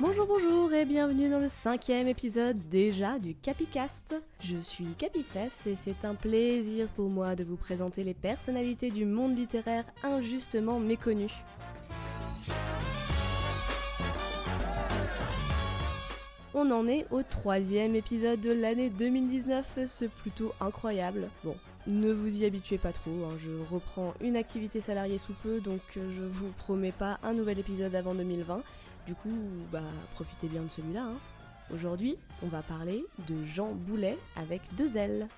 Bonjour, bonjour et bienvenue dans le cinquième épisode déjà du Capicast. Je suis Capicès et c'est un plaisir pour moi de vous présenter les personnalités du monde littéraire injustement méconnues. On en est au troisième épisode de l'année 2019, c'est plutôt incroyable. Bon, ne vous y habituez pas trop, hein, je reprends une activité salariée sous peu, donc euh, je vous promets pas un nouvel épisode avant 2020. Du coup, bah profitez bien de celui-là. Hein. Aujourd'hui, on va parler de Jean Boulet avec deux ailes.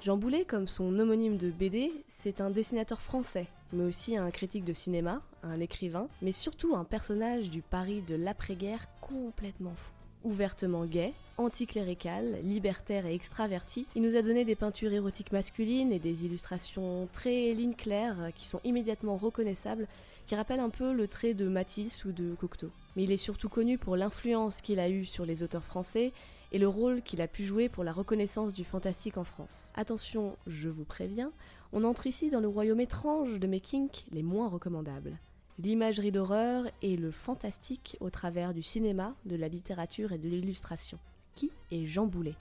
Jean Boulet, comme son homonyme de BD, c'est un dessinateur français, mais aussi un critique de cinéma, un écrivain, mais surtout un personnage du Paris de l'après-guerre complètement fou. Ouvertement gay, anticlérical, libertaire et extraverti, il nous a donné des peintures érotiques masculines et des illustrations très lignes claires qui sont immédiatement reconnaissables, qui rappellent un peu le trait de Matisse ou de Cocteau. Mais il est surtout connu pour l'influence qu'il a eue sur les auteurs français et le rôle qu'il a pu jouer pour la reconnaissance du fantastique en France. Attention, je vous préviens, on entre ici dans le royaume étrange de mes kinks les moins recommandables l'imagerie d'horreur et le fantastique au travers du cinéma, de la littérature et de l'illustration. Qui est Jean Boulet?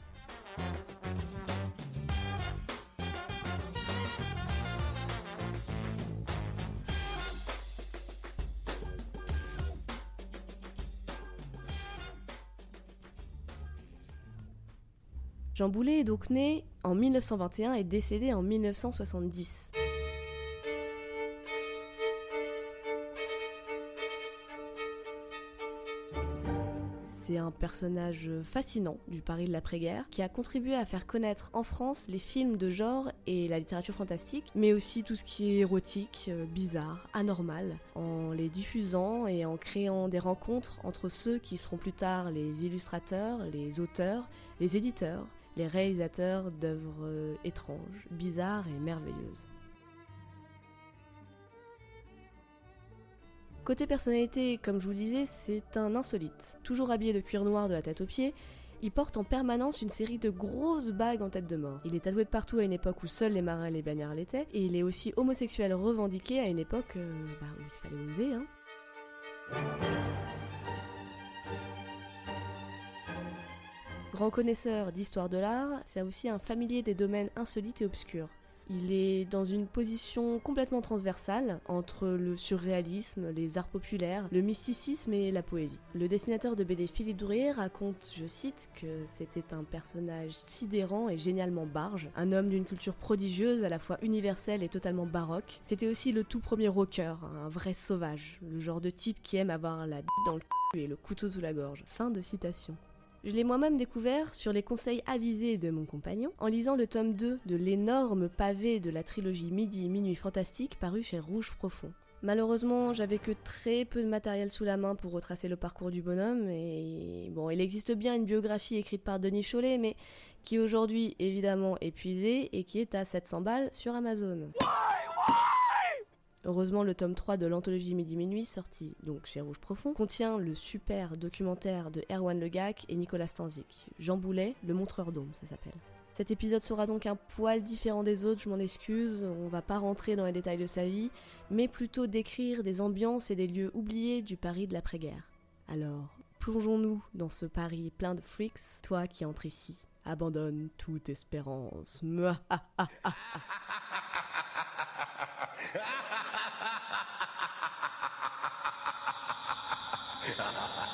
Jean Boulet est donc né en 1921 et décédé en 1970. Personnage fascinant du Paris de l'après-guerre qui a contribué à faire connaître en France les films de genre et la littérature fantastique, mais aussi tout ce qui est érotique, euh, bizarre, anormal, en les diffusant et en créant des rencontres entre ceux qui seront plus tard les illustrateurs, les auteurs, les éditeurs, les réalisateurs d'œuvres euh, étranges, bizarres et merveilleuses. Côté personnalité, comme je vous le disais, c'est un insolite. Toujours habillé de cuir noir de la tête aux pieds, il porte en permanence une série de grosses bagues en tête de mort. Il est tatoué de partout à une époque où seuls les marins et les bagnards l'étaient, et il est aussi homosexuel revendiqué à une époque euh, bah, où il fallait oser. Hein. Grand connaisseur d'histoire de l'art, c'est aussi un familier des domaines insolites et obscurs. Il est dans une position complètement transversale entre le surréalisme, les arts populaires, le mysticisme et la poésie. Le dessinateur de BD Philippe Drouet raconte, je cite, que c'était un personnage sidérant et génialement barge, un homme d'une culture prodigieuse, à la fois universelle et totalement baroque. C'était aussi le tout premier rocker, un vrai sauvage, le genre de type qui aime avoir la bite dans le cul et le couteau sous la gorge. Fin de citation. Je l'ai moi-même découvert sur les conseils avisés de mon compagnon en lisant le tome 2 de l'énorme pavé de la trilogie Midi Minuit Fantastique paru chez Rouge Profond. Malheureusement, j'avais que très peu de matériel sous la main pour retracer le parcours du bonhomme et bon, il existe bien une biographie écrite par Denis Chollet mais qui est aujourd'hui évidemment épuisée et qui est à 700 balles sur Amazon. Heureusement, le tome 3 de l'anthologie Midi Minuit, sorti donc chez Rouge Profond, contient le super documentaire de Erwan Legac et Nicolas Stanzik. Jean Boulet, le montreur d'ombre, ça s'appelle. Cet épisode sera donc un poil différent des autres, je m'en excuse, on va pas rentrer dans les détails de sa vie, mais plutôt décrire des ambiances et des lieux oubliés du Paris de l'après-guerre. Alors, plongeons-nous dans ce Paris plein de freaks, toi qui entres ici. Abandonne toute espérance. ハハハハ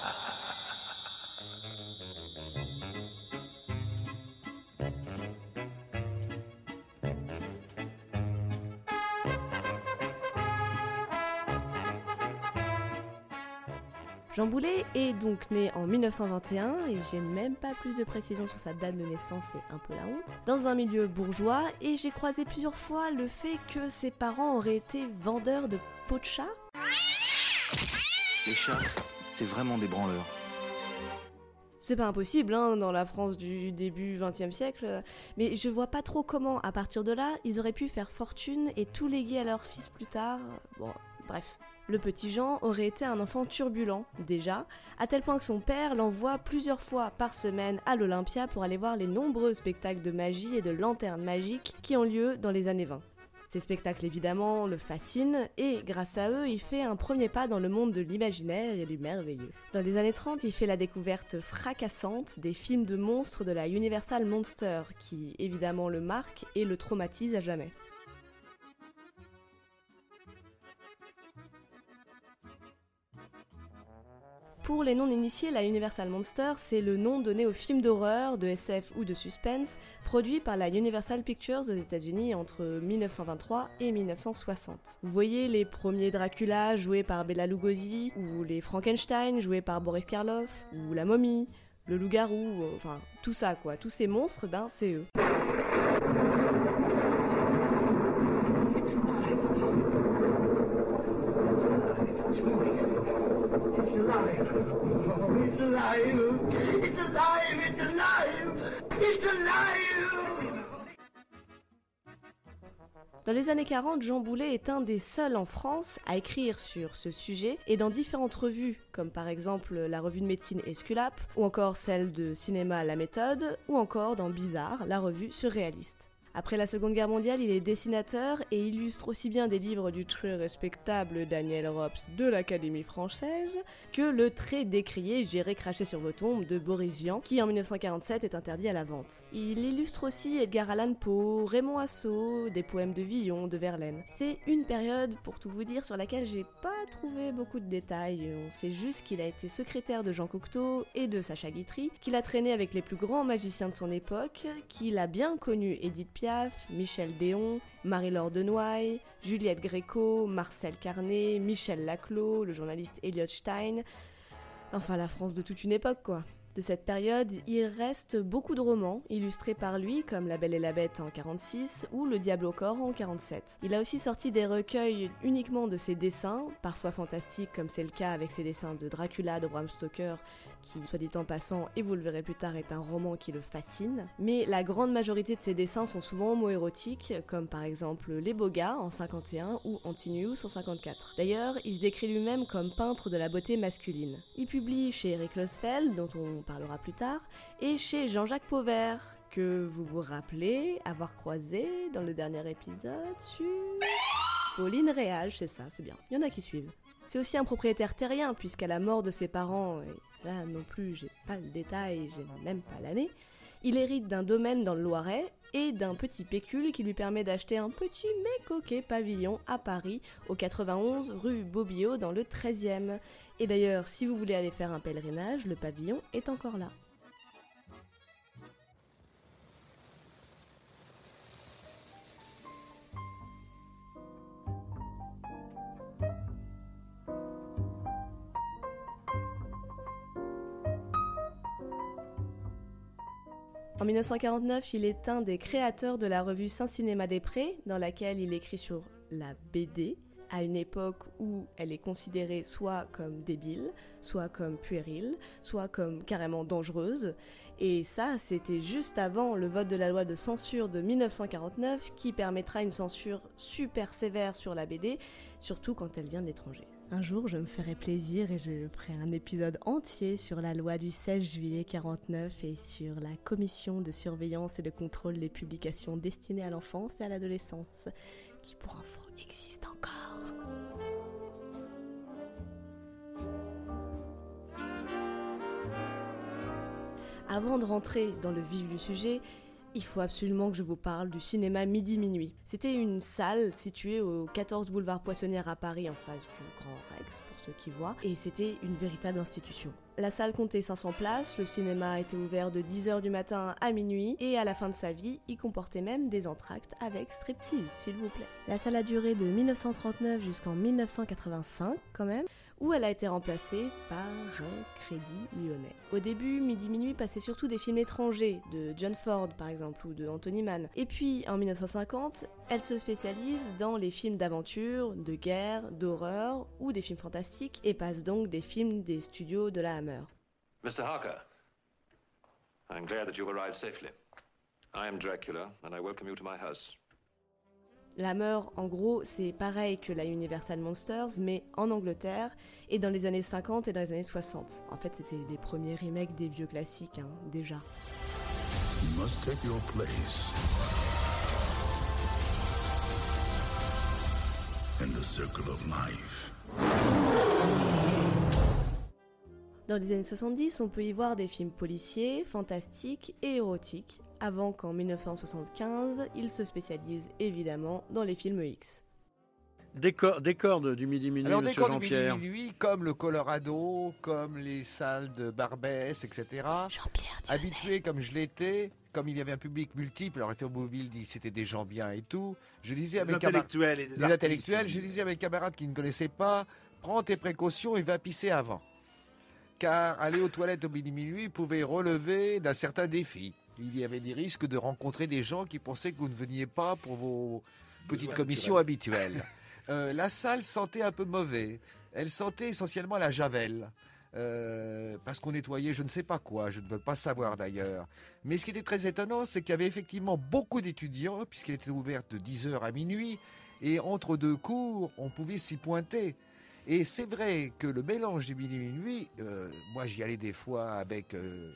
Jean Boulet est donc né en 1921 et j'ai même pas plus de précision sur sa date de naissance, c'est un peu la honte, dans un milieu bourgeois et j'ai croisé plusieurs fois le fait que ses parents auraient été vendeurs de pots de chat. Les chats, c'est vraiment des branleurs. C'est pas impossible hein, dans la France du début 20e siècle, mais je vois pas trop comment, à partir de là, ils auraient pu faire fortune et tout léguer à leur fils plus tard. Bon, Bref, le petit Jean aurait été un enfant turbulent, déjà, à tel point que son père l'envoie plusieurs fois par semaine à l'Olympia pour aller voir les nombreux spectacles de magie et de lanternes magiques qui ont lieu dans les années 20. Ces spectacles évidemment le fascinent et grâce à eux il fait un premier pas dans le monde de l'imaginaire et du merveilleux. Dans les années 30 il fait la découverte fracassante des films de monstres de la Universal Monster qui évidemment le marque et le traumatise à jamais. Pour les non-initiés, la Universal Monster, c'est le nom donné aux films d'horreur, de SF ou de suspense produits par la Universal Pictures aux États-Unis entre 1923 et 1960. Vous voyez les premiers Dracula joués par Bela Lugosi, ou les Frankenstein joués par Boris Karloff, ou la momie, le loup-garou, enfin tout ça quoi, tous ces monstres, ben c'est eux. Dans les années 40, Jean Boulet est un des seuls en France à écrire sur ce sujet et dans différentes revues, comme par exemple la revue de médecine Esculape, ou encore celle de cinéma La Méthode, ou encore dans Bizarre, la revue surréaliste. Après la Seconde Guerre mondiale, il est dessinateur et illustre aussi bien des livres du très respectable Daniel Rops de l'Académie française que le très décrié J'irai cracher sur vos tombes de Boris Vian, qui en 1947 est interdit à la vente. Il illustre aussi Edgar Allan Poe, Raymond Asso, des poèmes de Villon, de Verlaine. C'est une période, pour tout vous dire, sur laquelle j'ai pas trouvé beaucoup de détails. On sait juste qu'il a été secrétaire de Jean Cocteau et de Sacha Guitry, qu'il a traîné avec les plus grands magiciens de son époque, qu'il a bien connu Edith Piaf, Michel Déon, Marie-Laure Denoy, Juliette Gréco, Marcel Carnet, Michel Laclos, le journaliste Elliot Stein. Enfin, la France de toute une époque, quoi. De cette période, il reste beaucoup de romans illustrés par lui, comme La Belle et la Bête en 46 ou Le Diable au corps en 47. Il a aussi sorti des recueils uniquement de ses dessins, parfois fantastiques, comme c'est le cas avec ses dessins de Dracula de Bram Stoker, qui, soit dit en passant, et vous le verrez plus tard, est un roman qui le fascine. Mais la grande majorité de ses dessins sont souvent homo-érotiques, comme par exemple Les Gars en 51 ou Antinius en 54. D'ailleurs, il se décrit lui-même comme peintre de la beauté masculine. Il publie chez Eric Losfeld, dont on parlera plus tard, et chez Jean-Jacques Pauvert, que vous vous rappelez avoir croisé dans le dernier épisode sur... Pauline Réage, c'est ça, c'est bien. Il y en a qui suivent. C'est aussi un propriétaire terrien, puisqu'à la mort de ses parents, là non plus j'ai pas le détail, j'ai même pas l'année, il hérite d'un domaine dans le Loiret et d'un petit pécule qui lui permet d'acheter un petit mais coquet pavillon à Paris, au 91 rue Bobillot dans le 13e. Et d'ailleurs, si vous voulez aller faire un pèlerinage, le pavillon est encore là. En 1949, il est un des créateurs de la revue Saint-Cinéma des Prés, dans laquelle il écrit sur la BD, à une époque où elle est considérée soit comme débile, soit comme puérile, soit comme carrément dangereuse. Et ça, c'était juste avant le vote de la loi de censure de 1949 qui permettra une censure super sévère sur la BD, surtout quand elle vient de l'étranger. Un jour, je me ferai plaisir et je ferai un épisode entier sur la loi du 16 juillet 49 et sur la commission de surveillance et de contrôle des publications destinées à l'enfance et à l'adolescence, qui pour info existe encore. Avant de rentrer dans le vif du sujet, il faut absolument que je vous parle du cinéma Midi Minuit. C'était une salle située au 14 boulevard Poissonnière à Paris en face du Grand Rex pour ceux qui voient et c'était une véritable institution. La salle comptait 500 places, le cinéma était ouvert de 10h du matin à minuit et à la fin de sa vie, il comportait même des entractes avec striptease s'il vous plaît. La salle a duré de 1939 jusqu'en 1985 quand même où elle a été remplacée par un crédit lyonnais. Au début, Midi Minuit passait surtout des films étrangers, de John Ford par exemple, ou de Anthony Mann. Et puis, en 1950, elle se spécialise dans les films d'aventure, de guerre, d'horreur ou des films fantastiques, et passe donc des films des studios de la Hammer. Mr. Harker, I'm glad that you've arrived safely. I am Dracula, and I welcome you to my house. La Meur, en gros, c'est pareil que la Universal Monsters, mais en Angleterre, et dans les années 50 et dans les années 60. En fait, c'était les premiers remakes des vieux classiques, déjà. Dans les années 70, on peut y voir des films policiers, fantastiques et érotiques, avant qu'en 1975, il se spécialise évidemment dans les films X. Décor, décor de- du Midi Minuit, Alors, décor du Midi Jean-Pierre. Minuit, comme le Colorado, comme les salles de Barbès, etc. Jean-Pierre Habitué comme je l'étais, comme il y avait un public multiple, alors Mobile dit que c'était des gens bien et tout, je disais à mes intellectuels et des des intellectuels, je disais à mes camarades qui ne connaissaient pas, prends tes précautions et va pisser avant. Car aller aux toilettes au midi minuit pouvait relever d'un certain défi. Il y avait des risques de rencontrer des gens qui pensaient que vous ne veniez pas pour vos petites commissions habituelles. Euh, la salle sentait un peu mauvais. Elle sentait essentiellement la javel. Euh, parce qu'on nettoyait je ne sais pas quoi, je ne veux pas savoir d'ailleurs. Mais ce qui était très étonnant, c'est qu'il y avait effectivement beaucoup d'étudiants, puisqu'elle était ouverte de 10h à minuit, et entre deux cours, on pouvait s'y pointer. Et c'est vrai que le mélange du midi minuit, euh, moi j'y allais des fois avec, euh,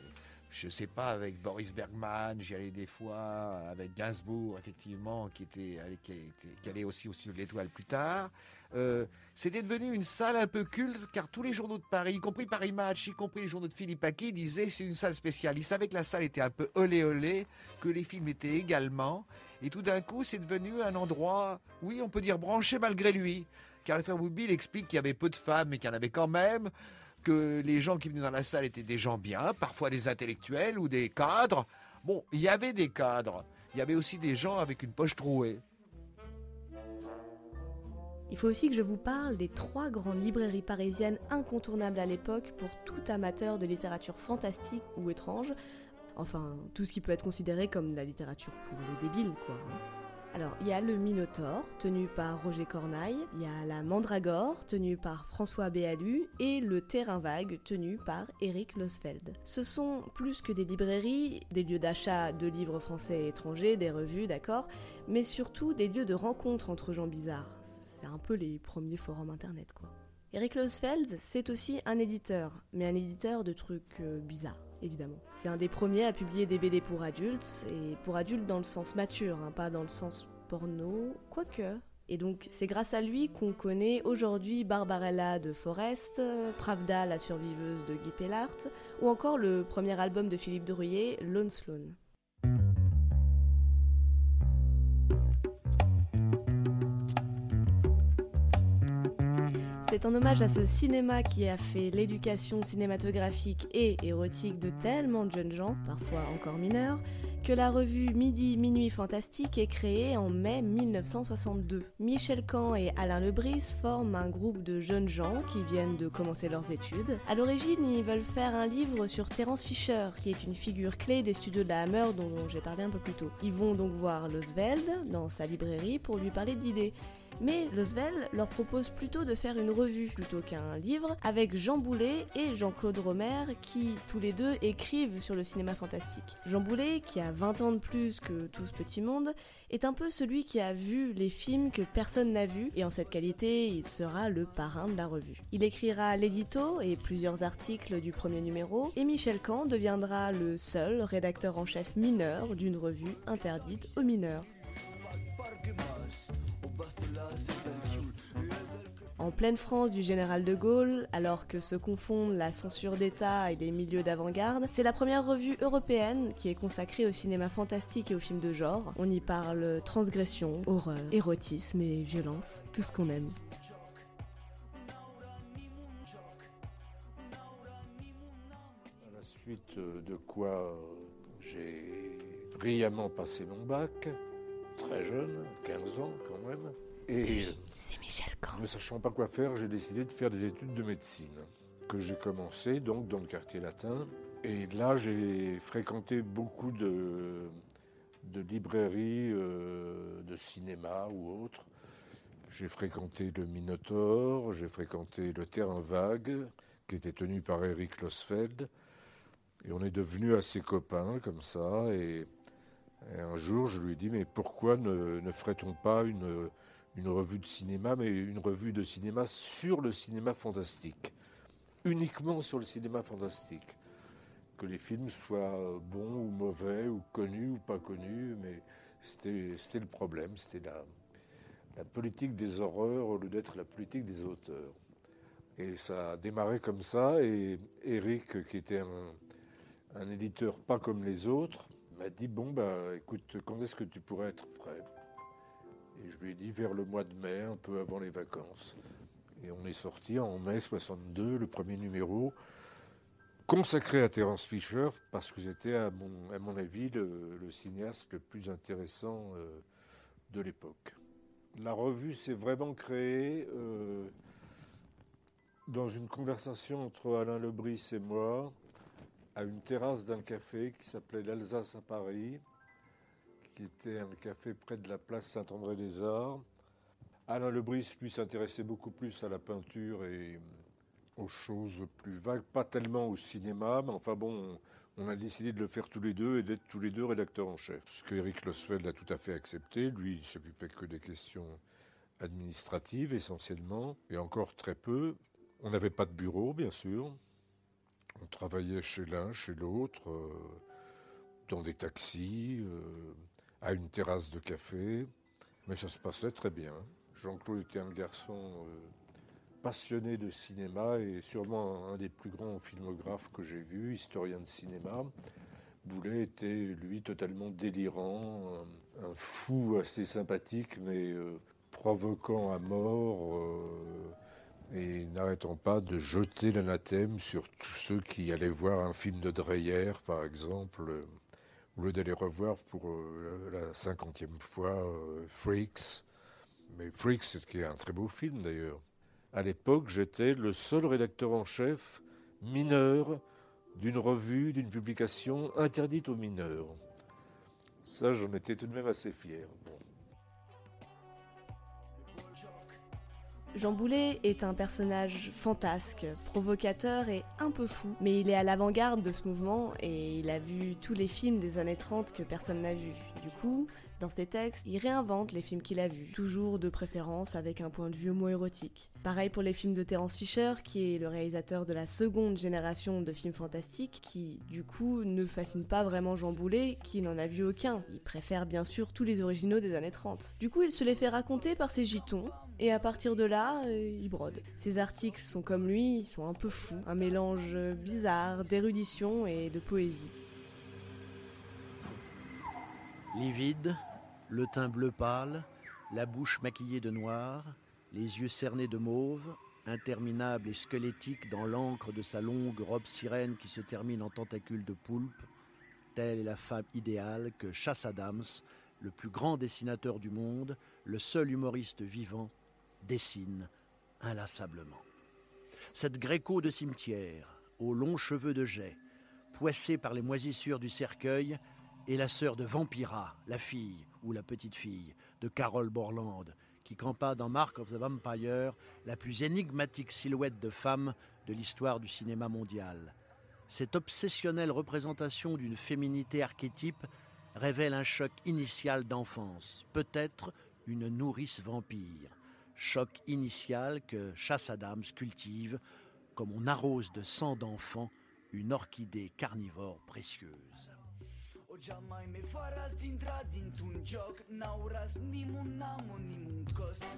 je sais pas, avec Boris Bergman, j'y allais des fois avec Gainsbourg, effectivement, qui était, qui, était- qui allait aussi au studio de l'Étoile plus tard. Euh, c'était devenu une salle un peu culte, car tous les journaux de Paris, y compris Paris Match, y compris les journaux de Philippe Aki, disaient c'est une salle spéciale. Ils savaient que la salle était un peu olé olé, que les films étaient également. Et tout d'un coup, c'est devenu un endroit, oui, on peut dire branché malgré lui. Car le Mobile explique qu'il y avait peu de femmes, mais qu'il y en avait quand même, que les gens qui venaient dans la salle étaient des gens bien, parfois des intellectuels ou des cadres. Bon, il y avait des cadres. Il y avait aussi des gens avec une poche trouée. Il faut aussi que je vous parle des trois grandes librairies parisiennes incontournables à l'époque pour tout amateur de littérature fantastique ou étrange. Enfin, tout ce qui peut être considéré comme la littérature pour les débiles, quoi. Alors, il y a le Minotaure, tenu par Roger Cornaille, il y a la Mandragore, tenue par François Béalu, et le Terrain Vague, tenu par Eric Losfeld. Ce sont plus que des librairies, des lieux d'achat de livres français et étrangers, des revues, d'accord, mais surtout des lieux de rencontre entre gens bizarres. C'est un peu les premiers forums internet, quoi. Eric Losfeld, c'est aussi un éditeur, mais un éditeur de trucs euh, bizarres, C'est un des premiers à publier des BD pour adultes, et pour adultes dans le sens mature, hein, pas dans le sens porno, quoique. Et donc, c'est grâce à lui qu'on connaît aujourd'hui Barbarella de Forest, Pravda, la surviveuse de Guy Pellart, ou encore le premier album de Philippe Drouillet, Lone Sloan. C'est en hommage à ce cinéma qui a fait l'éducation cinématographique et érotique de tellement de jeunes gens, parfois encore mineurs, que la revue Midi Minuit Fantastique est créée en mai 1962. Michel Camp et Alain Lebris forment un groupe de jeunes gens qui viennent de commencer leurs études. À l'origine, ils veulent faire un livre sur Terence Fisher, qui est une figure clé des studios de la Hammer dont j'ai parlé un peu plus tôt. Ils vont donc voir Losveld dans sa librairie pour lui parler de l'idée. Mais Losvel leur propose plutôt de faire une revue plutôt qu'un livre avec Jean Boulet et Jean-Claude Romer qui tous les deux écrivent sur le cinéma fantastique. Jean Boulet, qui a 20 ans de plus que tout ce petit monde, est un peu celui qui a vu les films que personne n'a vus et en cette qualité, il sera le parrain de la revue. Il écrira l'édito et plusieurs articles du premier numéro et Michel Camp deviendra le seul rédacteur en chef mineur d'une revue interdite aux mineurs. En pleine France du général de Gaulle, alors que se confondent la censure d'État et les milieux d'avant-garde, c'est la première revue européenne qui est consacrée au cinéma fantastique et aux films de genre. On y parle transgression, horreur, érotisme et violence, tout ce qu'on aime. À la suite de quoi j'ai brillamment passé mon bac, très jeune, 15 ans quand même. Et C'est Michel Camp. ne sachant pas quoi faire, j'ai décidé de faire des études de médecine, que j'ai commencé donc dans le quartier latin. Et là, j'ai fréquenté beaucoup de, de librairies, euh, de cinéma ou autres. J'ai fréquenté le Minotaure, j'ai fréquenté le Terrain Vague, qui était tenu par Eric Losfeld. Et on est devenus assez copains comme ça. Et, un jour, je lui ai dit, mais pourquoi ne, ferait-on pas une, revue de cinéma, mais une revue de cinéma sur le cinéma fantastique? Uniquement sur le cinéma fantastique. Que les films soient bons ou mauvais, ou connus ou pas connus, mais c'était le problème, c'était la, politique des horreurs au lieu d'être la politique des auteurs. Et ça a démarré comme ça, et Eric, qui était un éditeur pas comme les autres, m'a dit, bon, bah, écoute, quand est-ce que tu pourrais être prêt? Et je lui ai dit, vers le mois de mai, un peu avant les vacances. Et on est sorti en mai 62, le premier numéro, consacré à Terence Fisher, parce que c'était, à mon, à mon avis, le, cinéaste le plus intéressant euh, de l'époque. La revue s'est vraiment créée euh, dans une conversation entre Alain Lebris et moi, à une terrasse d'un café qui s'appelait l'Alsace à Paris, qui était un café près de la place Saint-André-des-Arts. Alain Lebris, lui, s'intéressait beaucoup plus à la peinture et aux choses plus vagues, pas tellement au cinéma, mais enfin bon, on a décidé de le faire tous les deux et d'être tous les deux rédacteurs en chef. Ce que Eric Losfeld a tout à fait accepté. Lui, il s'occupait que des questions administratives essentiellement, et encore très peu. On n'avait pas de bureau, bien sûr. On travaillait chez l'un, chez l'autre, euh, dans des taxis, euh, à une terrasse de café. Mais ça se passait très bien. Jean-Claude était un garçon euh, passionné de cinéma et sûrement un des plus grands filmographes que j'ai vu, historien de cinéma. Boulet était, lui, totalement délirant, un, fou assez sympathique, mais provoquant à mort et n'arrêtant pas de jeter l'anathème sur tous ceux qui allaient voir un film de Dreyer, par exemple, au lieu d'aller revoir pour euh, la cinquantième fois euh, Freaks. Mais Freaks, c'est un très beau film d'ailleurs. À l'époque, j'étais le seul rédacteur en chef mineur d'une revue, d'une publication interdite aux mineurs. Ça, j'en étais tout de même assez fier. Jean Boulet est un personnage fantasque, provocateur et un peu fou, mais il est à l'avant-garde de ce mouvement et il a vu tous les films des années 30 que personne n'a vus. Du coup, dans ses textes, il réinvente les films qu'il a vus, toujours de préférence avec un point de vue homo-érotique. Pareil pour les films de Terence Fisher, qui est le réalisateur de la seconde génération de films fantastiques, qui du coup ne fascine pas vraiment Jean Boulet, qui n'en a vu aucun. Il préfère bien sûr tous les originaux des années 30. Du coup, il se les fait raconter par ses gitons, et à partir de là, euh, il brode. Ses articles sont comme lui, ils sont un peu fous, un mélange bizarre d'érudition et de poésie. Livide, le teint bleu pâle, la bouche maquillée de noir, les yeux cernés de mauve, interminable et squelettique dans l'encre de sa longue robe sirène qui se termine en tentacule de poulpe, telle est la femme idéale que Chasse Adams, le plus grand dessinateur du monde, le seul humoriste vivant, dessine inlassablement. Cette gréco de cimetière, aux longs cheveux de jet, poissée par les moisissures du cercueil, est la sœur de Vampira, la fille ou la petite fille de Carole Borland, qui campa dans Mark of the Vampire, la plus énigmatique silhouette de femme de l'histoire du cinéma mondial. Cette obsessionnelle représentation d'une féminité archétype révèle un choc initial d'enfance, peut-être une nourrice vampire. Choc initial que Chasse Adams cultive comme on arrose de sang d'enfant une orchidée carnivore précieuse.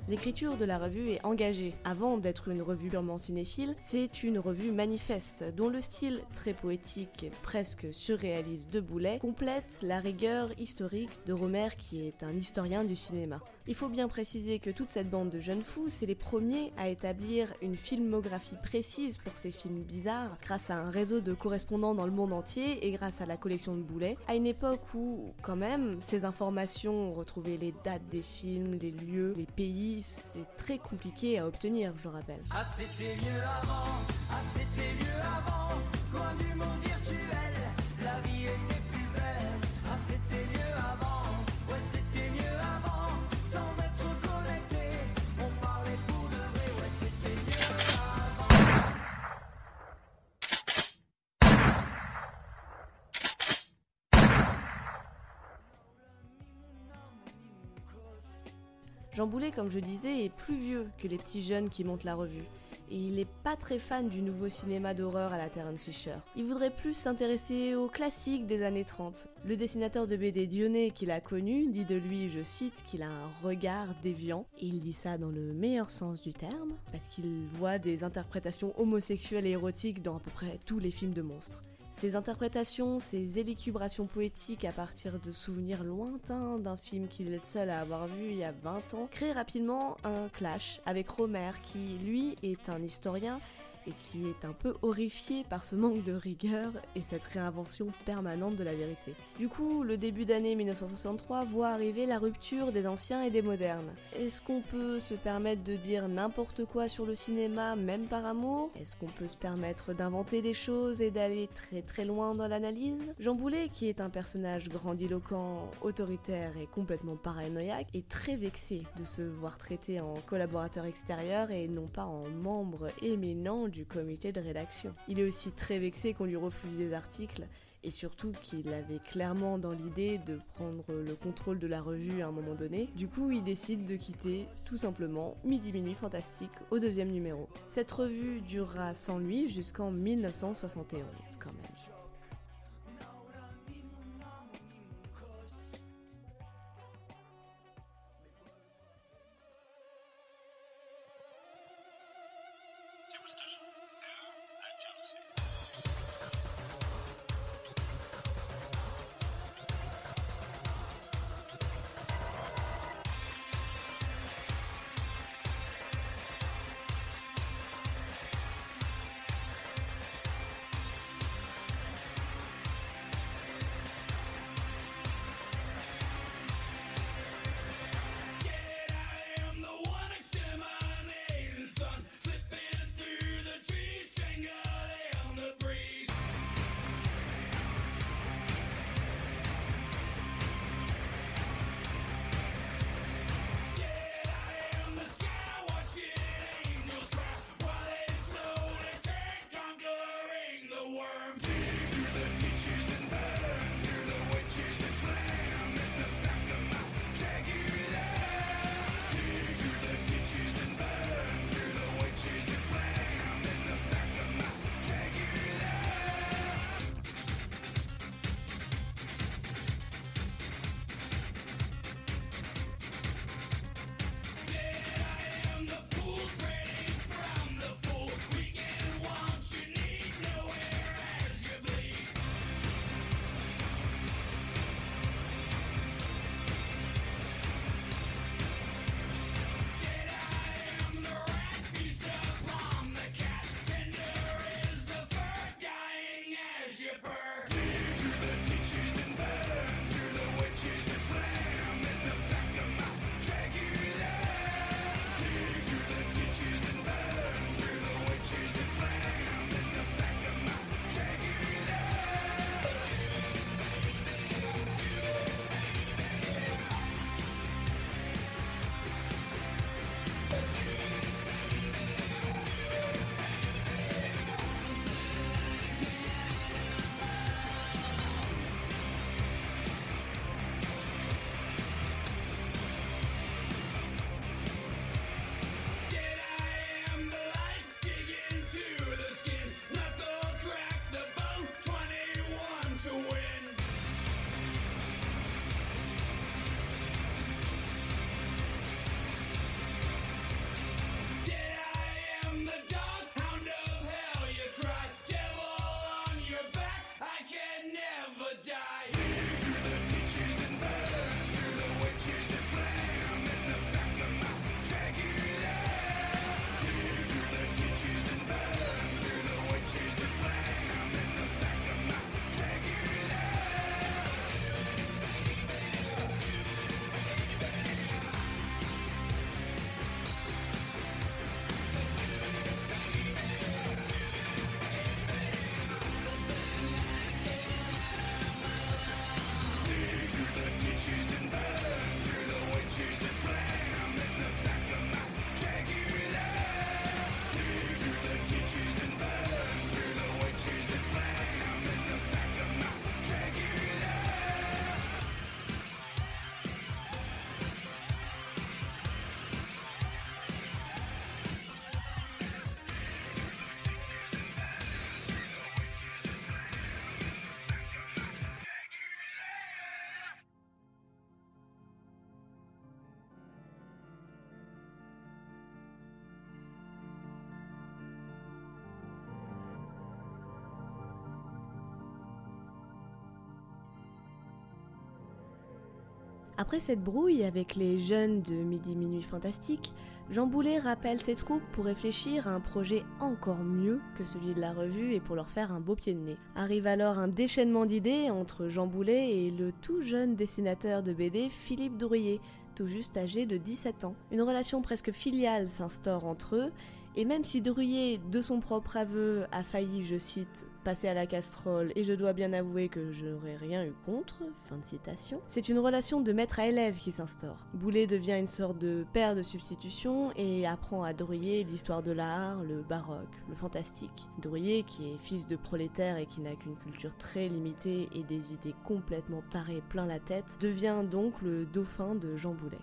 L'écriture de la revue est engagée. Avant d'être une revue purement cinéphile, c'est une revue manifeste, dont le style très poétique et presque surréaliste de Boulet complète la rigueur historique de Romer qui est un historien du cinéma. Il faut bien préciser que toute cette bande de jeunes fous, c'est les premiers à établir une filmographie précise pour ces films bizarres, grâce à un réseau de correspondants dans le monde entier et grâce à la collection de Boulet, à une époque où, quand même, ces informations, retrouver les dates des films, les lieux, les pays, c'est très compliqué à obtenir, je le rappelle. Ah c'était mieux avant, ah c'était mieux avant, du monde virtuel, Jean Boulet, comme je disais, est plus vieux que les petits jeunes qui montent la revue. et il n'est pas très fan du nouveau cinéma d'horreur à la Terence Fisher. Il voudrait plus s'intéresser aux classiques des années 30. Le dessinateur de BD Dionnet qu'il a connu dit de lui, je cite, qu'il a un regard déviant, et il dit ça dans le meilleur sens du terme, parce qu'il voit des interprétations homosexuelles et érotiques dans à peu près tous les films de monstres. Ces interprétations, ces élucubrations poétiques à partir de souvenirs lointains d'un film qu'il est le seul à avoir vu il y a 20 ans, créent rapidement un clash avec Romer qui, lui, est un historien et qui est un peu horrifié par ce manque de rigueur et cette réinvention permanente de la vérité. Du coup, le début d'année 1963 voit arriver la rupture des anciens et des modernes. Est-ce qu'on peut se permettre de dire n'importe quoi sur le cinéma, même par amour? Est-ce qu'on peut se permettre d'inventer des choses et d'aller très très loin dans l'analyse? Jean Boulet, qui est un personnage grandiloquent, autoritaire et complètement paranoïaque, est très vexé de se voir traité en collaborateur extérieur et non pas en membre éminent du comité de rédaction. Il est aussi très vexé qu'on lui refuse des articles et surtout qu'il avait clairement dans l'idée de prendre le contrôle de la revue à un moment donné. Du coup, il décide de quitter tout simplement Midi Minuit Fantastique au deuxième numéro. Cette revue durera sans lui jusqu'en 1971 quand même. Après cette brouille avec les jeunes de Midi Minuit Fantastique, Jean Boulet rappelle ses troupes pour réfléchir à un projet encore mieux que celui de la revue et pour leur faire un beau pied de nez. Arrive alors un déchaînement d'idées entre Jean Boulet et le tout jeune dessinateur de BD Philippe Drouillet, tout juste âgé de 17 ans. Une relation presque filiale s'instaure entre eux et même si Druyer, de son propre aveu, a failli, je cite, passer à la casserole, et je dois bien avouer que je n'aurais rien eu contre, fin de c'est une relation de maître à élève qui s'instaure. Boulet devient une sorte de père de substitution et apprend à Druyer l'histoire de l'art, le baroque, le fantastique. Druyer, qui est fils de prolétaire et qui n'a qu'une culture très limitée et des idées complètement tarées plein la tête, devient donc le dauphin de Jean Boulet.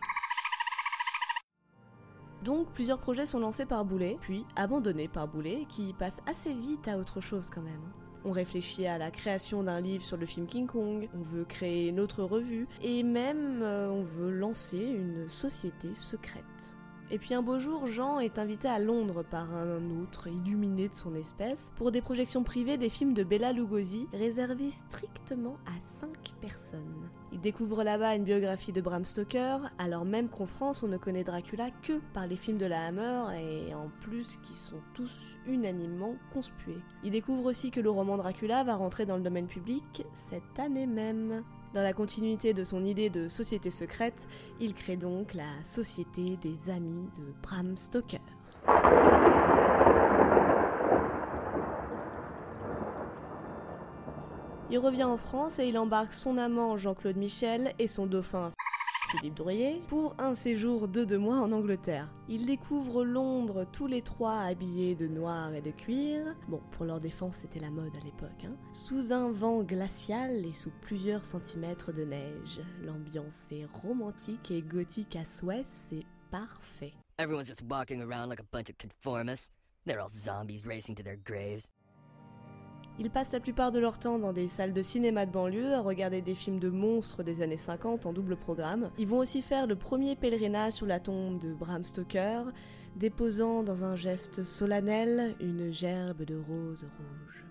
Donc plusieurs projets sont lancés par Boulet, puis abandonnés par Boulet, qui passe assez vite à autre chose quand même. On réfléchit à la création d'un livre sur le film King Kong, on veut créer une autre revue, et même euh, on veut lancer une société secrète. Et puis un beau jour, Jean est invité à Londres par un autre illuminé de son espèce pour des projections privées des films de Bella Lugosi réservés strictement à 5 personnes. Il découvre là-bas une biographie de Bram Stoker, alors même qu'en France on ne connaît Dracula que par les films de la Hammer et en plus qui sont tous unanimement conspués. Il découvre aussi que le roman Dracula va rentrer dans le domaine public cette année même. Dans la continuité de son idée de société secrète, il crée donc la Société des Amis de Bram Stoker. Il revient en France et il embarque son amant Jean-Claude Michel et son dauphin Philippe Drouillet pour un séjour de deux mois en Angleterre. Ils découvrent Londres tous les trois habillés de noir et de cuir. Bon, pour leur défense, c'était la mode à l'époque. Hein. Sous un vent glacial et sous plusieurs centimètres de neige. L'ambiance est romantique et gothique à souhait, c'est parfait. Everyone's just walking around like a bunch of conformists. They're all zombies racing to their graves. Ils passent la plupart de leur temps dans des salles de cinéma de banlieue à regarder des films de monstres des années 50 en double programme. Ils vont aussi faire le premier pèlerinage sur la tombe de Bram Stoker, déposant dans un geste solennel une gerbe de roses rouges.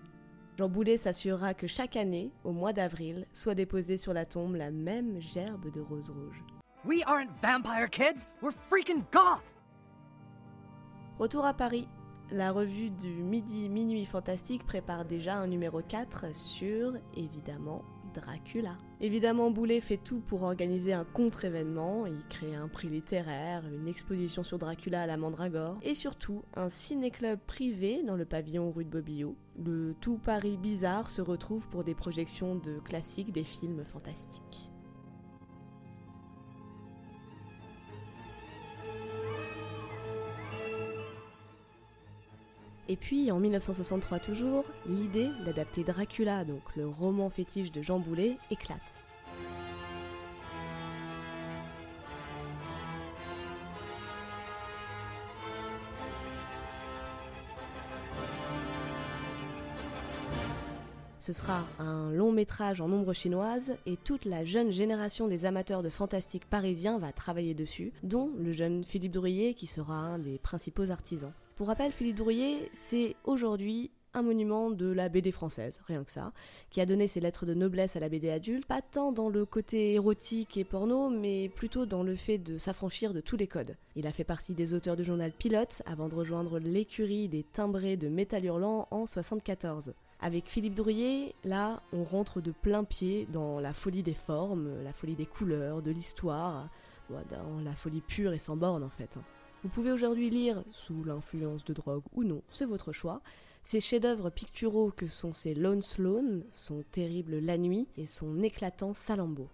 Jean Boulet s'assurera que chaque année, au mois d'avril, soit déposée sur la tombe la même gerbe de roses rouges. We aren't vampire kids, we're freaking goth! Retour à Paris, la revue du Midi Minuit Fantastique prépare déjà un numéro 4 sur, évidemment, Dracula. Évidemment, Boulet fait tout pour organiser un contre-événement, il crée un prix littéraire, une exposition sur Dracula à la Mandragore, et surtout un ciné-club privé dans le pavillon rue de Bobillot. Le tout Paris bizarre se retrouve pour des projections de classiques des films fantastiques. Et puis, en 1963 toujours, l'idée d'adapter Dracula, donc le roman fétiche de Jean Boulet, éclate. Ce sera un long métrage en ombre chinoise et toute la jeune génération des amateurs de fantastique parisiens va travailler dessus, dont le jeune Philippe Drouillet qui sera un des principaux artisans. Pour rappel, Philippe Drouillet, c'est aujourd'hui un monument de la BD française, rien que ça, qui a donné ses lettres de noblesse à la BD adulte, pas tant dans le côté érotique et porno, mais plutôt dans le fait de s'affranchir de tous les codes. Il a fait partie des auteurs du journal Pilote avant de rejoindre l'écurie des timbrés de Métal Hurlant en 74. Avec Philippe Drouillet, là, on rentre de plein pied dans la folie des formes, la folie des couleurs, de l'histoire, dans la folie pure et sans borne en fait. Vous pouvez aujourd'hui lire, sous l'influence de drogue ou non, c'est votre choix, ces chefs-d'œuvre picturaux que sont ces Lone Sloan, son terrible La Nuit et son éclatant Salambo.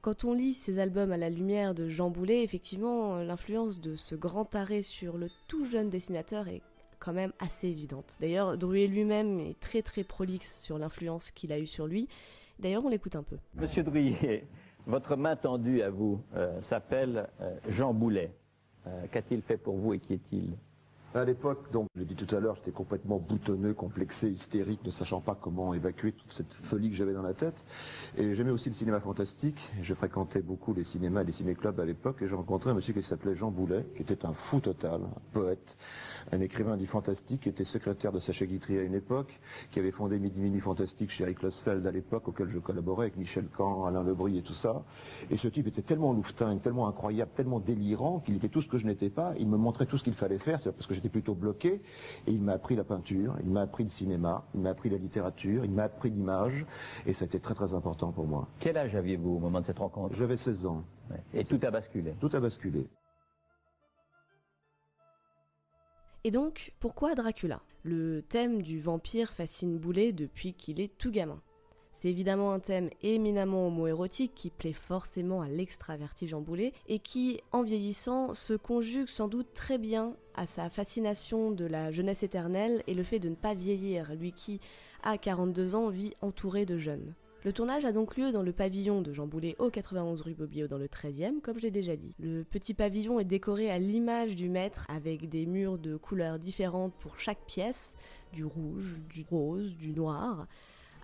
Quand on lit ces albums à la lumière de Jean Boulet, effectivement, l'influence de ce grand arrêt sur le tout jeune dessinateur est quand même assez évidente. D'ailleurs, Druet lui-même est très très prolixe sur l'influence qu'il a eue sur lui. D'ailleurs, on l'écoute un peu. Monsieur Druillet, votre main tendue à vous euh, s'appelle euh, Jean Boulet. Euh, Qu'a-t-il fait pour vous et qui est-il À l'époque, donc, je l'ai dit tout à l'heure, j'étais complètement boutonneux, complexé, hystérique, ne sachant pas comment évacuer toute cette folie que j'avais dans la tête. Et j'aimais aussi le cinéma fantastique. Je fréquentais beaucoup les cinémas, les ciné-clubs à l'époque, et j'ai rencontré un monsieur qui s'appelait Jean Boulet, qui était un fou total, un poète, un écrivain du fantastique, qui était secrétaire de Sacha Guitry à une époque, qui avait fondé Midi Mini Fantastique chez Eric Losfeld à l'époque, auquel je collaborais avec Michel Camp, Alain Lebris et tout ça. Et ce type était tellement louvetin, tellement incroyable, tellement délirant, qu'il était tout ce que je n'étais pas. Il me montrait tout ce qu'il fallait faire, parce que j'étais plutôt bloqué. Et il m'a appris la peinture, il m'a appris le cinéma, il m'a appris la littérature, il m'a appris l'image. Et ça a été très très important pour moi. Quel âge aviez-vous au moment de cette rencontre? J'avais 16 ans. Et tout a basculé Tout a basculé. Et donc, pourquoi Dracula? Le thème du vampire fascine Boulet depuis qu'il est tout gamin. C'est évidemment un thème éminemment homoérotique qui plaît forcément à l'extraverti Boulet et qui, en vieillissant, se conjugue sans doute très bien à sa fascination de la jeunesse éternelle et le fait de ne pas vieillir, lui qui, à 42 ans, vit entouré de jeunes. Le tournage a donc lieu dans le pavillon de Jean Boulet au 91 rue Bobillot dans le 13e, comme je l'ai déjà dit. Le petit pavillon est décoré à l'image du maître avec des murs de couleurs différentes pour chaque pièce, du rouge, du rose, du noir,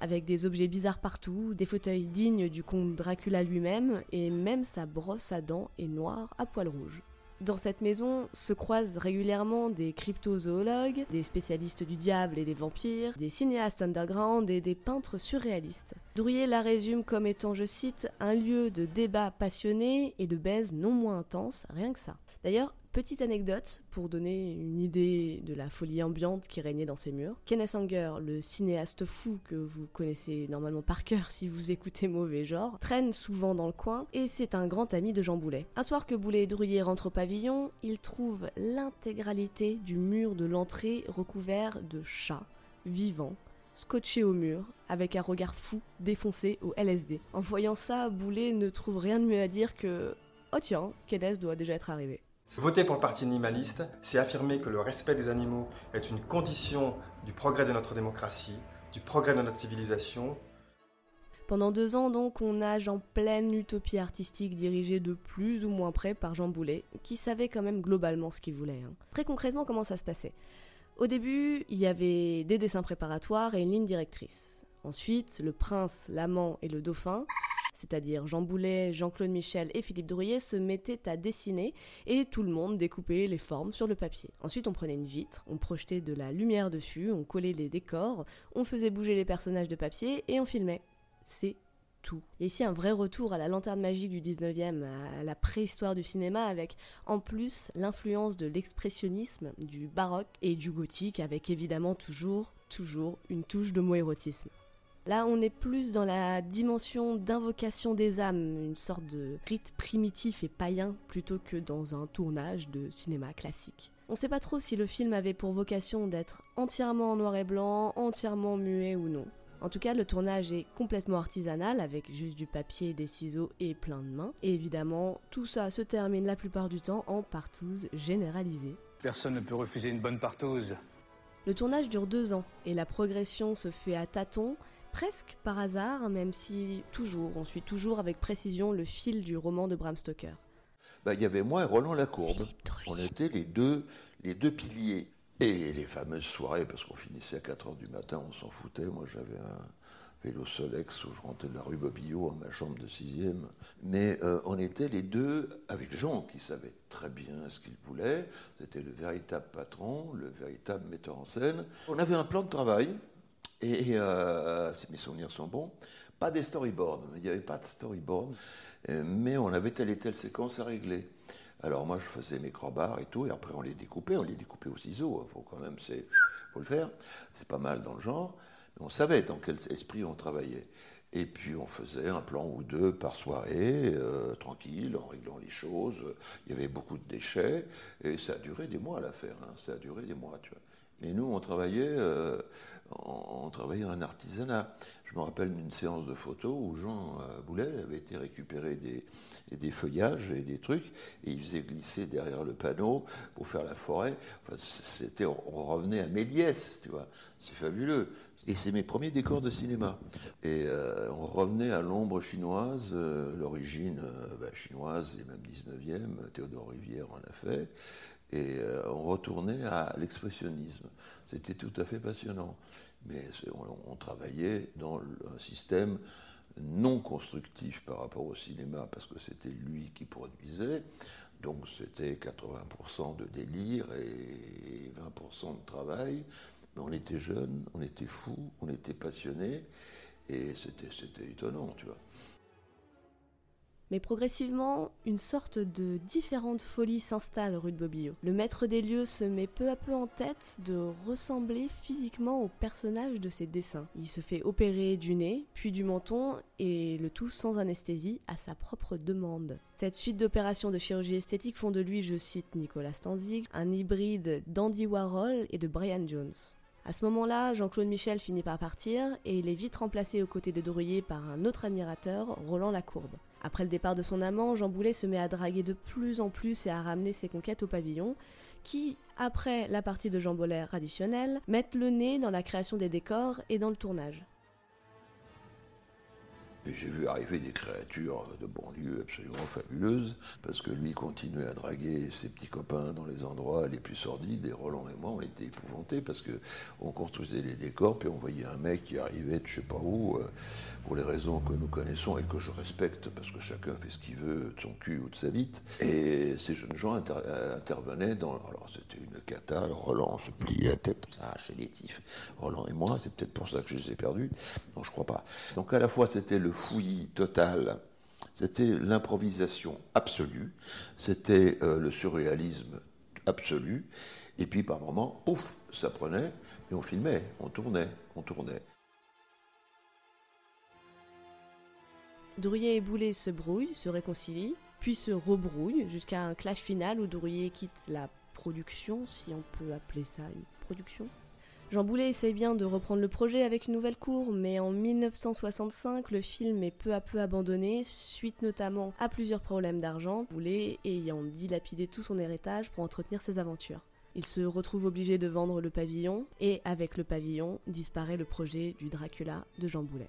avec des objets bizarres partout, des fauteuils dignes du comte Dracula lui-même, et même sa brosse à dents est noire à poils rouges. Dans cette maison se croisent régulièrement des cryptozoologues, des spécialistes du diable et des vampires, des cinéastes underground et des peintres surréalistes. Drouillet la résume comme étant, je cite, un lieu de débat passionné et de baise non moins intense, rien que ça. D'ailleurs, Petite anecdote pour donner une idée de la folie ambiante qui régnait dans ces murs. Kenneth Anger, le cinéaste fou que vous connaissez normalement par cœur si vous écoutez mauvais genre, traîne souvent dans le coin et c'est un grand ami de Jean Boulet. Un soir que Boulet et Drouillet rentrent au pavillon, ils trouvent l'intégralité du mur de l'entrée recouvert de chats vivants scotchés au mur, avec un regard fou, défoncé au LSD. En voyant ça, Boulet ne trouve rien de mieux à dire que Oh tiens, Kenneth doit déjà être arrivé. Voter pour le parti animaliste, c'est affirmer que le respect des animaux est une condition du progrès de notre démocratie, du progrès de notre civilisation. Pendant deux ans, donc, on nage en pleine utopie artistique dirigée de plus ou moins près par Jean Boulet, qui savait quand même globalement ce qu'il voulait. hein. Très concrètement, comment ça se passait? Au début, il y avait des dessins préparatoires et une ligne directrice. Ensuite, le prince, l'amant et le dauphin c'est-à-dire Jean Boulet, Jean-Claude Michel et Philippe Drouillet, se mettaient à dessiner et tout le monde découpait les formes sur le papier. Ensuite, on prenait une vitre, on projetait de la lumière dessus, on collait les décors, on faisait bouger les personnages de papier et on filmait. C'est tout. A ici un vrai retour à la lanterne magique du 19e, à la préhistoire du cinéma, avec en plus l'influence de l'expressionnisme, du baroque et du gothique, avec évidemment toujours, toujours une touche d'homoérotisme. Là, on est plus dans la dimension d'invocation des âmes, une sorte de rite primitif et païen plutôt que dans un tournage de cinéma classique. On sait pas trop si le film avait pour vocation d'être entièrement en noir et blanc, entièrement muet ou non. En tout cas, le tournage est complètement artisanal avec juste du papier, des ciseaux et plein de mains. Et évidemment, tout ça se termine la plupart du temps en partouze généralisée. Personne ne peut refuser une bonne partouze. Le tournage dure deux ans et la progression se fait à tâtons, presque par hasard, même si toujours, on suit toujours avec précision le fil du roman de Bram Stoker. Bah, il y avait moi et Roland Lacourbe. On était les deux, les deux piliers. Et les fameuses soirées, parce qu'on finissait à 4 heures du matin, on s'en foutait. Moi, j'avais un vélo Solex où je rentrais de la rue Bobillot en ma chambre de sixième. Mais euh, on était les deux avec Jean, qui savait très bien ce qu'il voulait. C'était le véritable patron, le véritable metteur en scène. On avait un plan de travail. Et euh, mes souvenirs sont bons, pas des storyboards, il n'y avait pas de storyboard, euh, mais on avait telle et telle séquence à régler. Alors moi je faisais mes crobards et tout, et après on les découpait, on les découpait au ciseau, il faut quand même, faut le faire, c'est pas mal dans le genre, mais on savait dans quel esprit on travaillait. Et puis on faisait un plan ou deux par soirée, euh, tranquille, en réglant les choses. Il y avait beaucoup de déchets, et ça a duré des mois l'affaire, hein, ça a duré des mois, tu vois. Et nous, on travaillait, euh, on travaillait en artisanat. Je me rappelle d'une séance de photos où Jean euh, Boulet avait été récupérer des, feuillages et des trucs, et il faisait glisser derrière le panneau pour faire la forêt. C'était, on revenait à Méliès, tu vois. C'est fabuleux. Et c'est mes premiers décors de cinéma. Et euh, on revenait à l'ombre chinoise, euh, l'origine bah, chinoise et même 19e, Théodore Rivière en a fait. Et euh, on retournait à l'expressionnisme. C'était tout à fait passionnant. Mais on, on travaillait dans un système non constructif par rapport au cinéma, parce que c'était lui qui produisait. Donc c'était 80% de délire et 20% de travail. Mais on était jeunes, on était fous, on était passionnés. Et c'était étonnant, tu vois. Mais progressivement, une sorte de différente folie s'installe rue de Bobillot. Le maître des lieux se met peu à peu en tête de ressembler physiquement au personnage de ses dessins. Il se fait opérer du nez, puis du menton, et le tout sans anesthésie, à sa propre demande. Cette suite d'opérations de chirurgie esthétique font de lui, je cite Nicolas Stanzig, un hybride d'Andy Warhol et de Brian Jones. À ce moment-là, Jean-Claude Michel finit par partir et il est vite remplacé aux côtés de Drouillet par un autre admirateur, Roland Lacourbe. Après le départ de son amant, Jean Boulet se met à draguer de plus en plus et à ramener ses conquêtes au pavillon, qui, après la partie de Jean Boller traditionnelle, mettent le nez dans la création des décors et dans le tournage. Et j'ai vu arriver des créatures de banlieue absolument fabuleuses, parce que lui continuait à draguer ses petits copains dans les endroits les plus sordides, et Roland et moi, on était épouvantés, parce que on construisait les décors, puis on voyait un mec qui arrivait de je sais pas où, euh, pour les raisons que nous connaissons et que je respecte, parce que chacun fait ce qu'il veut de son cul ou de sa bite. Et ces jeunes gens euh, intervenaient dans... Alors c'était une cata, Roland se pliait la tête, ça arrachait les tifs. Roland et moi, c'est peut-être pour ça que je les ai perdus. Non, je crois pas. Donc à la fois c'était le fouillis total, c'était l'improvisation absolue, c'était euh, le surréalisme absolu, et puis par moments, pouf, ça prenait, et on filmait, on tournait, on tournait. Drouillet et Boulet se brouillent, se réconcilient, puis se rebrouillent jusqu'à un clash final où Drouillet quitte la production, si on peut appeler ça une production. Jean Boulet essaye bien de reprendre le projet avec une nouvelle cour, mais en 1965, le film est peu à peu abandonné, suite notamment à plusieurs problèmes d'argent, Boulet ayant dilapidé tout son héritage pour entretenir ses aventures. Il se retrouve obligé de vendre le pavillon, et avec le pavillon disparaît le projet du Dracula de Jean Boulet.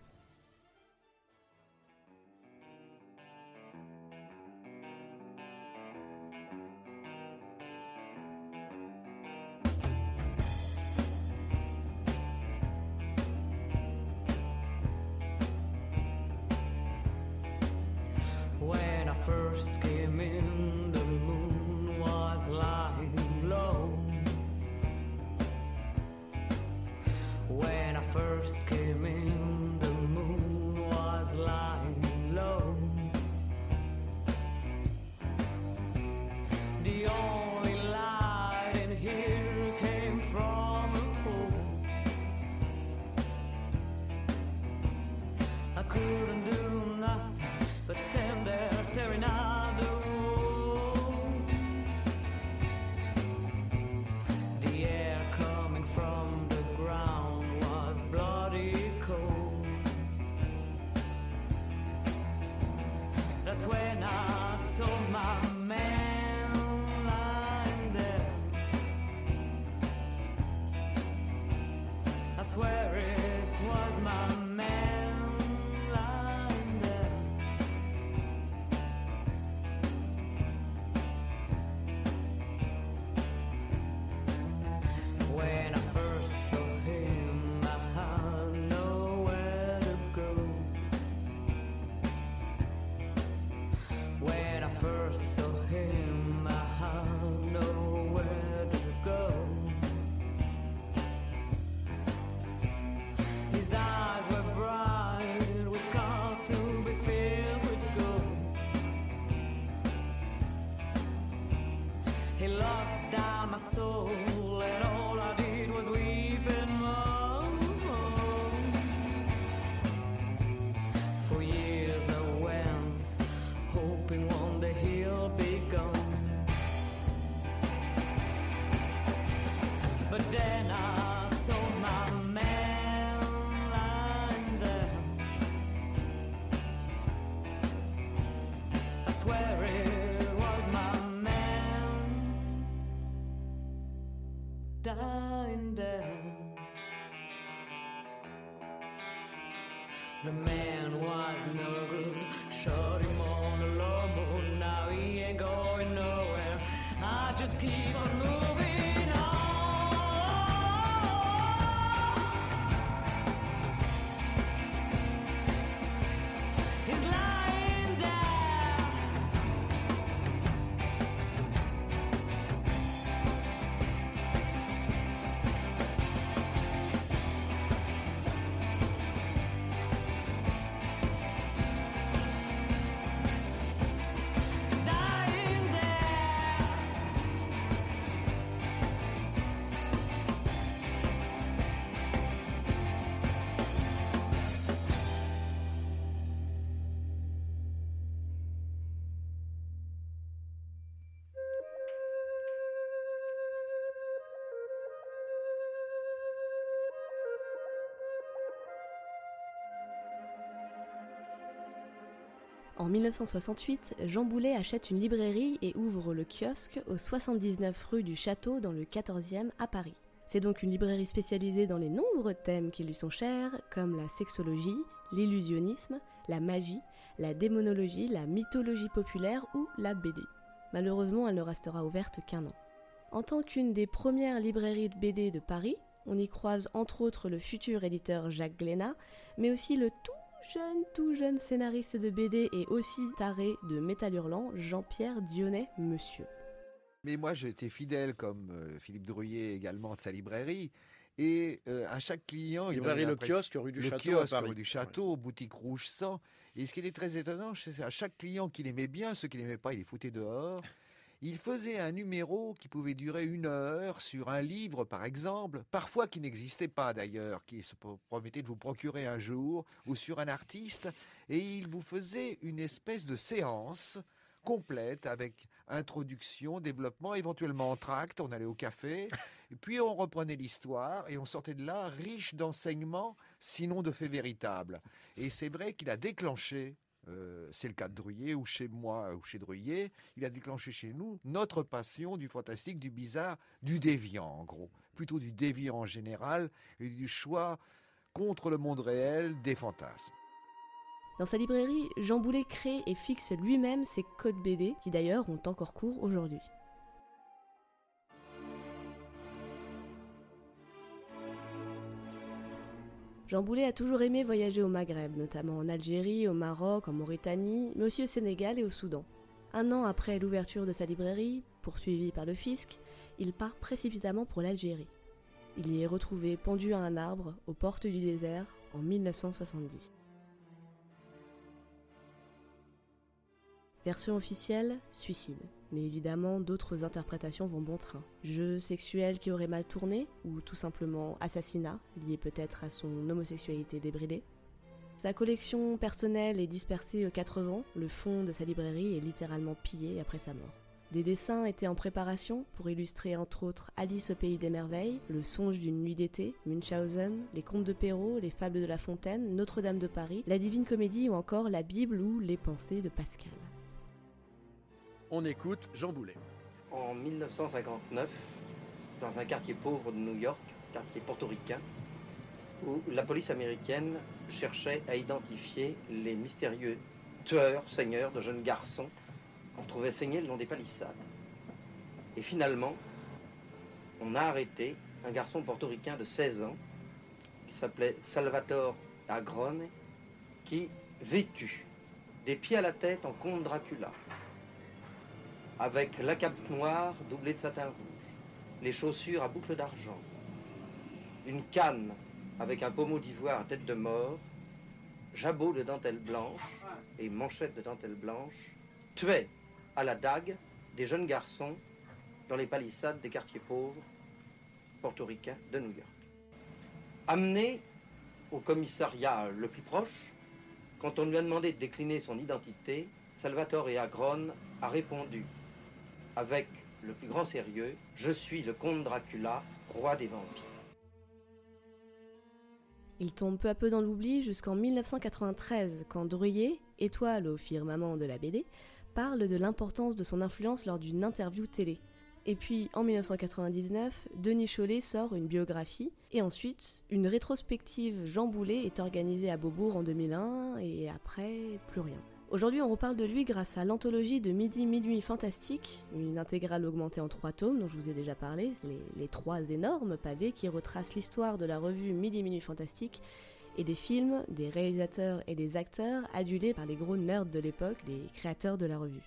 There. The man was no good. Shot him on the lawnmower. Now he ain't going nowhere. I just keep En 1968, Jean Boulet achète une librairie et ouvre le kiosque au 79 rue du Château dans le 14e à Paris. C'est donc une librairie spécialisée dans les nombreux thèmes qui lui sont chers, comme la sexologie, l'illusionnisme, la magie, la démonologie, la mythologie populaire ou la BD. Malheureusement, elle ne restera ouverte qu'un an. En tant qu'une des premières librairies de BD de Paris, on y croise entre autres le futur éditeur Jacques Glénat, mais aussi le tout jeune, tout jeune scénariste de BD et aussi taré de Métal Hurlant, Jean-Pierre Dionnet Monsieur. Mais moi, j'étais fidèle, comme euh, Philippe Drouillet également, de sa librairie. Et euh, à chaque client, il Librairie donnait Le Kiosque, rue du le Château, à kiosque, Paris. rue du Château, boutique Rouge 100. Et ce qui était très étonnant, c'est à chaque client qu'il aimait bien, ceux qu'il n'aimait pas, il les foutait dehors. Il faisait un numéro qui pouvait durer une heure sur un livre, par exemple, parfois qui n'existait pas d'ailleurs, qui se pro- promettait de vous procurer un jour, ou sur un artiste, et il vous faisait une espèce de séance complète avec introduction, développement, éventuellement entracte, on allait au café, et puis on reprenait l'histoire et on sortait de là riche d'enseignements, sinon de faits véritables. Et c'est vrai qu'il a déclenché, euh, c'est le cas de Druyer ou chez moi ou chez Druyer, il a déclenché chez nous notre passion du fantastique, du bizarre, du déviant en gros, plutôt du déviant en général et du choix contre le monde réel des fantasmes. Dans sa librairie, Jean Boulet crée et fixe lui-même ses codes BD, qui d'ailleurs ont encore cours aujourd'hui. Jean Boulet a toujours aimé voyager au Maghreb, notamment en Algérie, au Maroc, en Mauritanie, mais aussi au Sénégal et au Soudan. Un an après l'ouverture de sa librairie, poursuivi par le fisc, il part précipitamment pour l'Algérie. Il y est retrouvé pendu à un arbre aux portes du désert en 1970. Version officielle, suicide. Mais évidemment, d'autres interprétations vont bon train. Jeu sexuel qui aurait mal tourné, ou tout simplement assassinat, lié peut-être à son homosexualité débridée. Sa collection personnelle est dispersée aux quatre vents, le fond de sa librairie est littéralement pillé après sa mort. Des dessins étaient en préparation pour illustrer entre autres Alice au pays des merveilles, Le songe d'une nuit d'été, Munchausen, Les contes de Perrault, Les fables de La Fontaine, Notre-Dame de Paris, La divine comédie ou encore La Bible ou Les pensées de Pascal. On écoute Jean Boulet. En 1959, dans un quartier pauvre de New York, quartier portoricain, où la police américaine cherchait à identifier les mystérieux tueurs, seigneurs de jeunes garçons qu'on trouvait saignés le long des palissades. Et finalement, on a arrêté un garçon portoricain de 16 ans qui s'appelait Salvatore Agrone, qui, vêtu, des pieds à la tête en comte Dracula, avec la cape noire doublée de satin rouge, les chaussures à boucles d'argent, une canne avec un pommeau d'ivoire à tête de mort, jabot de dentelle blanche et manchette de dentelle blanche, tuait à la dague des jeunes garçons dans les palissades des quartiers pauvres portoricains de New York. Amené au commissariat le plus proche, quand on lui a demandé de décliner son identité, Salvatore Agrone a répondu avec le plus grand sérieux Je suis le comte Dracula, roi des vampires. Il tombe peu à peu dans l'oubli jusqu'en 1993, quand Druyer, étoile au firmament de la BD, parle de l'importance de son influence lors d'une interview télé. Et puis en 1999, Denis Chollet sort une biographie, et ensuite, une rétrospective Jean Boulet est organisée à Beaubourg en 2001, et après, plus rien. Aujourd'hui, on reparle de lui grâce à l'anthologie de Midi Minuit Fantastique, une intégrale augmentée en trois tomes dont je vous ai déjà parlé, les, les trois énormes pavés qui retracent l'histoire de la revue Midi Minuit Fantastique et des films, des réalisateurs et des acteurs adulés par les gros nerds de l'époque, les créateurs de la revue.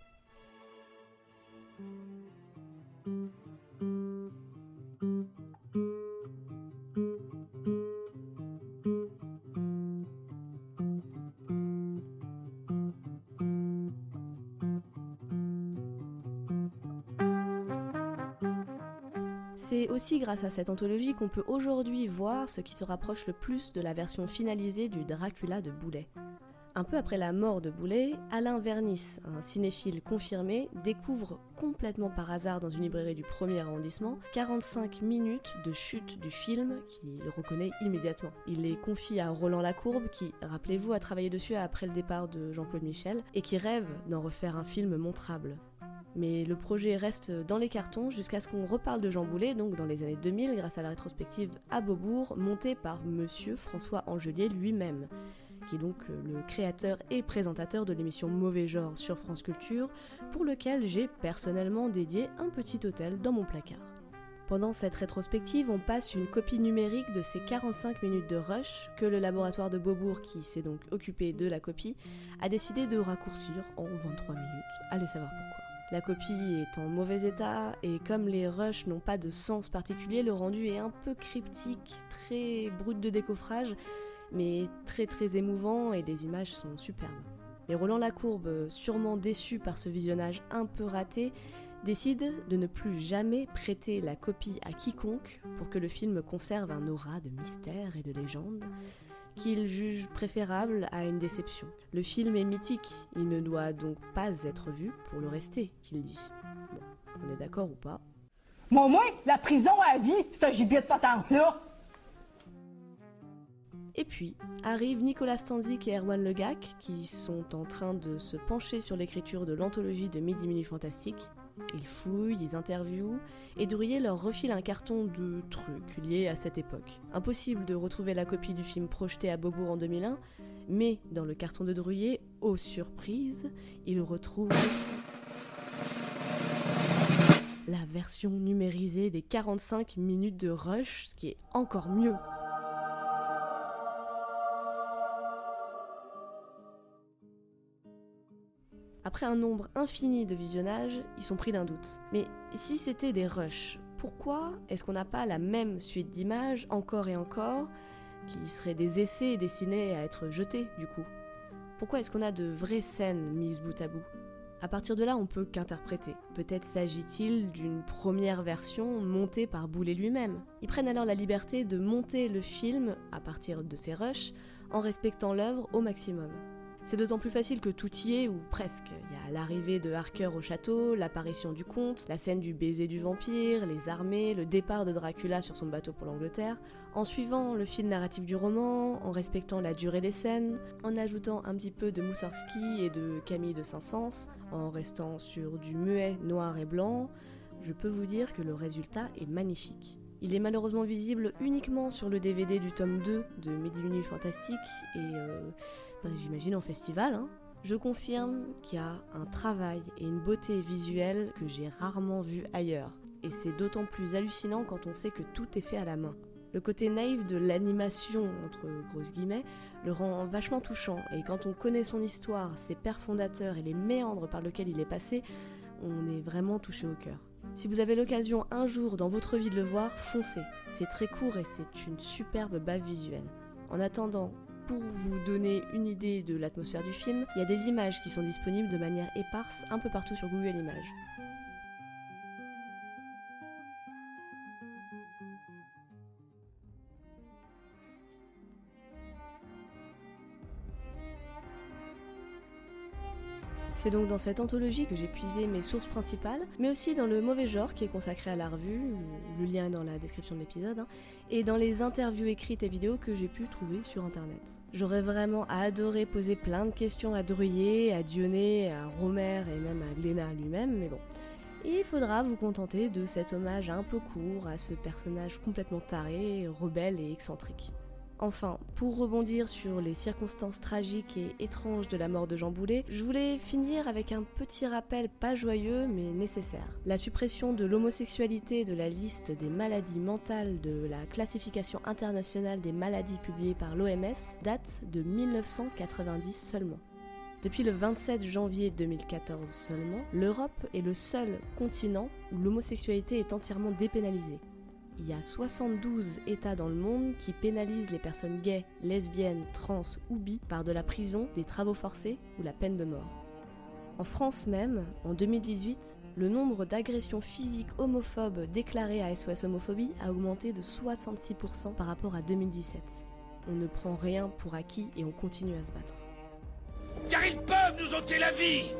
C'est aussi grâce à cette anthologie qu'on peut aujourd'hui voir ce qui se rapproche le plus de la version finalisée du Dracula de Boulet. Un peu après la mort de Boulet, Alain Vernis, un cinéphile confirmé, découvre complètement par hasard dans une librairie du premier arrondissement 45 minutes de chute du film qu'il reconnaît immédiatement. Il les confie à Roland Lacourbe qui, rappelez-vous, a travaillé dessus après le départ de Jean-Claude Michel et qui rêve d'en refaire un film montrable. Mais le projet reste dans les cartons jusqu'à ce qu'on reparle de Jean Boulet, donc dans les années 2000, grâce à la rétrospective à Beaubourg, montée par monsieur François Angelier lui-même qui est donc euh, le créateur et présentateur de l'émission Mauvais Genre sur France Culture, pour lequel j'ai personnellement dédié un petit hôtel dans mon placard. Pendant cette rétrospective, on passe une copie numérique de ces 45 minutes de rush que le laboratoire de Beaubourg, qui s'est donc occupé de la copie, a décidé de raccourcir en 23 minutes. Allez savoir pourquoi. La copie est en mauvais état et comme les rushs n'ont pas de sens particulier, le rendu est un peu cryptique, très brut de décoffrage, mais très très émouvant et les images sont superbes. Mais Roland Lacourbe, sûrement déçu par ce visionnage un peu raté, décide de ne plus jamais prêter la copie à quiconque pour que le film conserve un aura de mystère et de légende qu'il juge préférable à une déception. Le film est mythique, il ne doit donc pas être vu pour le rester, qu'il dit. Bon, on est d'accord ou pas? Moi, moins, la prison à vie, c'est un gibier de potence-là. Et puis arrivent Nicolas Stanzik et Erwan Legac qui sont en train de se pencher sur l'écriture de l'anthologie de Midi Minutes Fantastique. Ils fouillent, ils interviewent, et Drouillet leur refile un carton de trucs liés à cette époque. Impossible de retrouver la copie du film projeté à Beaubourg en 2001, mais dans le carton de Drouillet, aux surprises, ils retrouvent la version numérisée des 45 minutes de Rush, ce qui est encore mieux. Après un nombre infini de visionnages, ils sont pris d'un doute. Mais si c'était des rushs, pourquoi est-ce qu'on n'a pas la même suite d'images encore et encore, qui seraient des essais destinés à être jetés du coup? Pourquoi est-ce qu'on a de vraies scènes mises bout à bout? À partir de là, on peut qu'interpréter. Peut-être s'agit-il d'une première version montée par Boulet lui-même. Ils prennent alors la liberté de monter le film à partir de ces rushs en respectant l'œuvre au maximum. C'est d'autant plus facile que tout y est, ou presque. Il y a l'arrivée de Harker au château, l'apparition du comte, la scène du baiser du vampire, les armées, le départ de Dracula sur son bateau pour l'Angleterre. En suivant le fil narratif du roman, en respectant la durée des scènes, en ajoutant un petit peu de Moussorgsky et de Camille de Saint-Saëns, en restant sur du muet noir et blanc, je peux vous dire que le résultat est magnifique. Il est malheureusement visible uniquement sur le DVD du tome 2 de Midi Fantastique et euh, bah, j'imagine en festival. Hein. Je confirme qu'il y a un travail et une beauté visuelle que j'ai rarement vu ailleurs. Et c'est d'autant plus hallucinant quand on sait que tout est fait à la main. Le côté naïf de l'animation, entre grosses guillemets, le rend vachement touchant. Et quand on connaît son histoire, ses pères fondateurs et les méandres par lesquels il est passé, on est vraiment touché au cœur. Si vous avez l'occasion un jour dans votre vie de le voir, foncez. C'est très court et c'est une superbe bave visuelle. En attendant, pour vous donner une idée de l'atmosphère du film, il y a des images qui sont disponibles de manière éparse un peu partout sur Google Images. C'est donc dans cette anthologie que j'ai puisé mes sources principales, mais aussi dans le mauvais genre qui est consacré à la revue, le lien est dans la description de l'épisode, hein, et dans les interviews écrites et vidéos que j'ai pu trouver sur internet. J'aurais vraiment adoré poser plein de questions à Druyer, à Dionnet, à Romer et même à Glénat lui-même, mais bon. Il faudra vous contenter de cet hommage un peu court à ce personnage complètement taré, rebelle et excentrique. Enfin, pour rebondir sur les circonstances tragiques et étranges de la mort de Jean Boulet, je voulais finir avec un petit rappel pas joyeux mais nécessaire. La suppression de l'homosexualité de la liste des maladies mentales de la classification internationale des maladies publiée par l'OMS date de 1990 seulement. Depuis le 27 janvier 2014 seulement, l'Europe est le seul continent où l'homosexualité est entièrement dépénalisée il y a 72 États dans le monde qui pénalisent les personnes gays, lesbiennes, trans ou bi par de la prison, des travaux forcés ou la peine de mort. En France même, en 2018, le nombre d'agressions physiques homophobes déclarées à SOS Homophobie a augmenté de 66% par rapport à 2017. On ne prend rien pour acquis et on continue à se battre. car ils peuvent nous ôter la vie.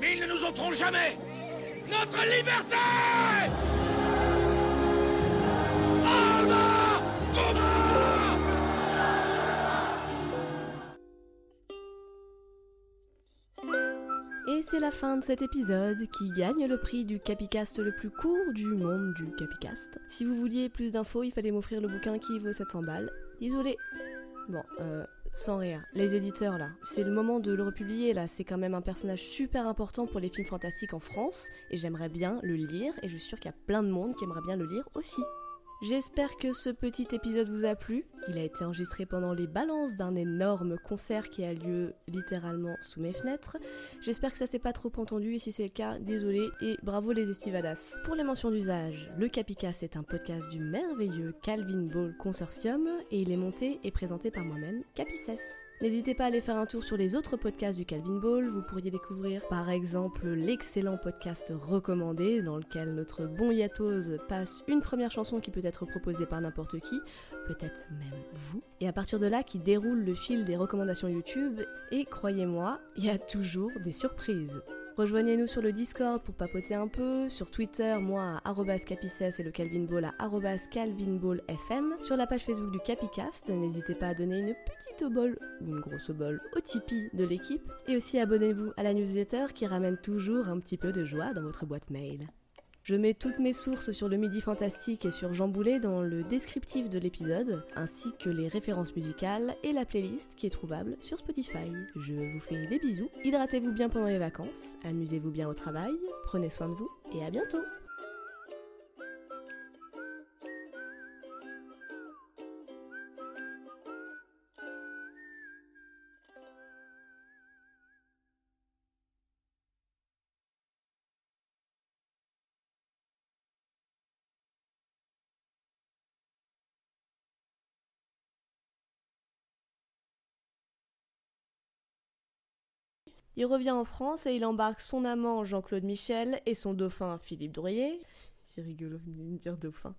Mais ils ne nous ôteront jamais notre liberté Et c'est la fin de cet épisode qui gagne le prix du Capicast le plus court du monde du Capicast. Si vous vouliez plus d'infos, il fallait m'offrir le bouquin qui vaut 700 balles. Désolé. Bon, euh, sans rire. Les éditeurs là, c'est le moment de le republier là. C'est quand même un personnage super important pour les films fantastiques en France et j'aimerais bien le lire et je suis sûre qu'il y a plein de monde qui aimerait bien le lire aussi. J'espère que ce petit épisode vous a plu. Il a été enregistré pendant les balances d'un énorme concert qui a lieu littéralement sous mes fenêtres. J'espère que ça s'est pas trop entendu et si c'est le cas, désolé et bravo les estivadas. Pour les mentions d'usage, le Capicas est un podcast du merveilleux Calvin Ball Consortium et il est monté et présenté par moi-même, Capices. N'hésitez pas à aller faire un tour sur les autres podcasts du Calvin Ball. Vous pourriez découvrir par exemple l'excellent podcast recommandé dans lequel notre bon Yatos passe une première chanson qui peut être proposée par n'importe qui, peut-être même vous. Et à partir de là, qui déroule le fil des recommandations YouTube. Et croyez-moi, il y a toujours des surprises. Rejoignez-nous sur le Discord pour papoter un peu, sur Twitter, moi à @capices et le Calvin Ball à @calvinballfm, sur la page Facebook du Capicast, n'hésitez pas à donner une petite bol ou une grosse bol au Tipeee de l'équipe, et aussi abonnez-vous à la newsletter qui ramène toujours un petit peu de joie dans votre boîte mail. Je mets toutes mes sources sur le Midi Fantastique et sur Jean Boulet dans le descriptif de l'épisode, ainsi que les références musicales et la playlist qui est trouvable sur Spotify. Je vous fais des bisous, hydratez-vous bien pendant les vacances, amusez-vous bien au travail, prenez soin de vous et à bientôt Il revient en France et il embarque son amant Jean-Claude Michel et son dauphin Philippe Drouillet. C'est rigolo de dire dauphin.